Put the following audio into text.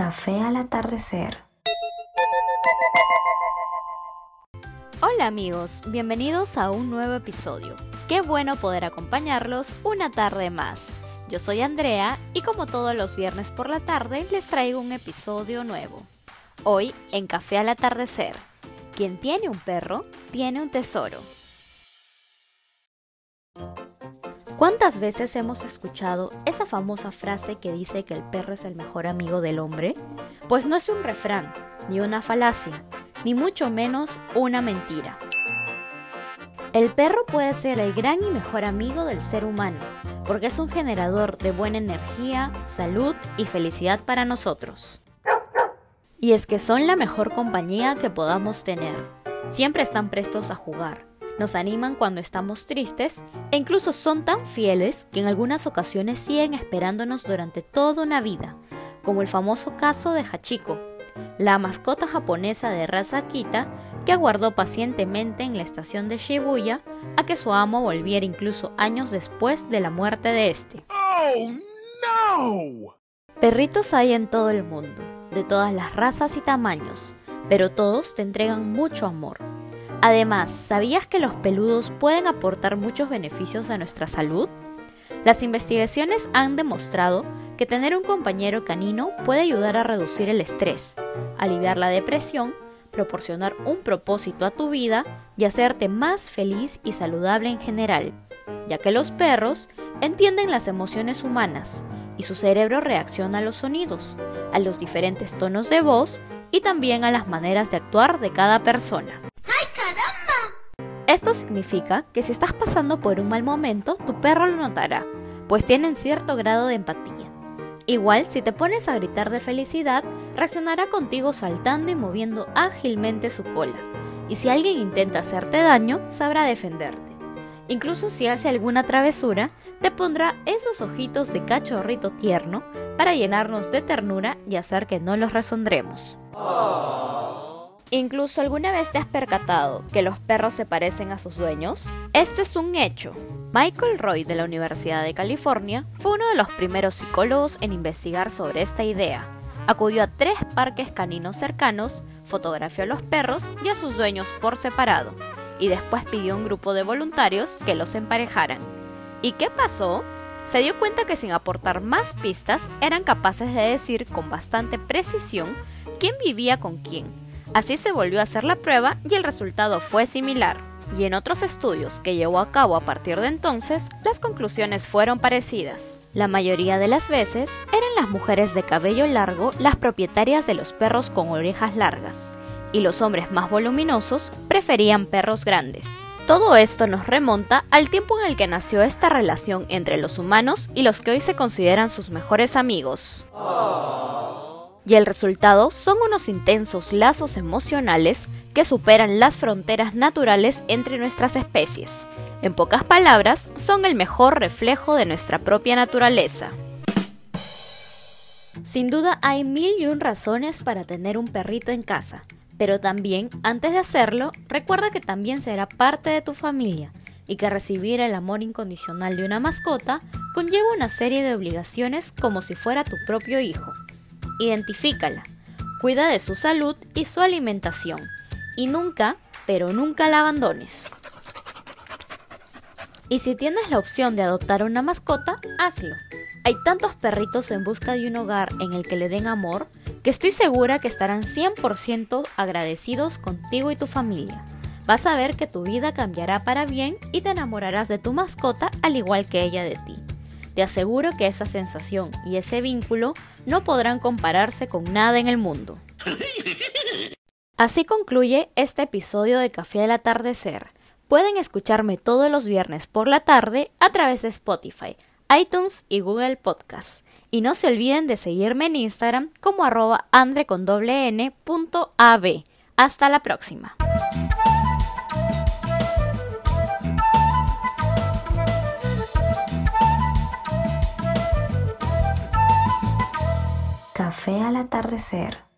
Café al atardecer. Hola amigos, bienvenidos a un nuevo episodio. Qué bueno poder acompañarlos una tarde más. Yo soy Andrea y como todos los viernes por la tarde les traigo un episodio nuevo. Hoy en Café al atardecer. Quien tiene un perro, tiene un tesoro. ¿Cuántas veces hemos escuchado esa famosa frase que dice que el perro es el mejor amigo del hombre? Pues no es un refrán, ni una falacia, ni mucho menos una mentira. El perro puede ser el gran y mejor amigo del ser humano, porque es un generador de buena energía, salud y felicidad para nosotros. Y es que son la mejor compañía que podamos tener. Siempre están prestos a jugar, nos animan cuando estamos tristes e incluso son tan fieles que en algunas ocasiones siguen esperándonos durante toda una vida, como el famoso caso de Hachiko, la mascota japonesa de raza Akita que aguardó pacientemente en la estación de Shibuya a que su amo volviera incluso años después de la muerte de este. Oh, no! Perritos hay en todo el mundo, de todas las razas y tamaños, pero todos te entregan mucho amor Además, ¿sabías que los peludos pueden aportar muchos beneficios a nuestra salud? Las investigaciones han demostrado que tener un compañero canino puede ayudar a reducir el estrés, aliviar la depresión, proporcionar un propósito a tu vida y hacerte más feliz y saludable en general, ya que los perros entienden las emociones humanas y su cerebro reacciona a los sonidos, a los diferentes tonos de voz y también a las maneras de actuar de cada persona. Esto significa que si estás pasando por un mal momento, tu perro lo notará, pues tienen cierto grado de empatía. Igual, si te pones a gritar de felicidad, reaccionará contigo saltando y moviendo ágilmente su cola. Y si alguien intenta hacerte daño, sabrá defenderte. Incluso si hace alguna travesura, te pondrá esos ojitos de cachorrito tierno para llenarnos de ternura y hacer que no los resondremos. Incluso alguna vez te has percatado que los perros se parecen a sus dueños? Esto es un hecho. Michael Roy de la Universidad de California fue uno de los primeros psicólogos en investigar sobre esta idea. Acudió a tres parques caninos cercanos, fotografió a los perros y a sus dueños por separado, y después pidió a un grupo de voluntarios que los emparejaran. ¿Y qué pasó? Se dio cuenta que sin aportar más pistas eran capaces de decir con bastante precisión quién vivía con quién Así se volvió a hacer la prueba y el resultado fue similar. Y en otros estudios que llevó a cabo a partir de entonces, las conclusiones fueron parecidas. La mayoría de las veces eran las mujeres de cabello largo las propietarias de los perros con orejas largas, y los hombres más voluminosos preferían perros grandes. Todo esto nos remonta al tiempo en el que nació esta relación entre los humanos y los que hoy se consideran sus mejores amigos y el resultado son unos intensos lazos emocionales que superan las fronteras naturales entre nuestras especies. En pocas palabras, son el mejor reflejo de nuestra propia naturaleza. Sin duda hay mil y un razones para tener un perrito en casa, pero también, antes de hacerlo, recuerda que también será parte de tu familia y que recibir el amor incondicional de una mascota conlleva una serie de obligaciones como si fuera tu propio hijo. Identifícala. Cuida de su salud y su alimentación. Y nunca, pero nunca la abandones. Y si tienes la opción de adoptar una mascota, hazlo. Hay tantos perritos en busca de un hogar en el que le den amor que estoy segura que estarán 100% agradecidos contigo y tu familia. Vas a ver que tu vida cambiará para bien y te enamorarás de tu mascota al igual que ella de ti. Te aseguro que esa sensación y ese vínculo no podrán compararse con nada en el mundo. Así concluye este episodio de Café del Atardecer. Pueden escucharme todos los viernes por la tarde a través de Spotify, iTunes y Google Podcast. Y no se olviden de seguirme en Instagram como arroba andre Hasta la próxima. Café al atardecer.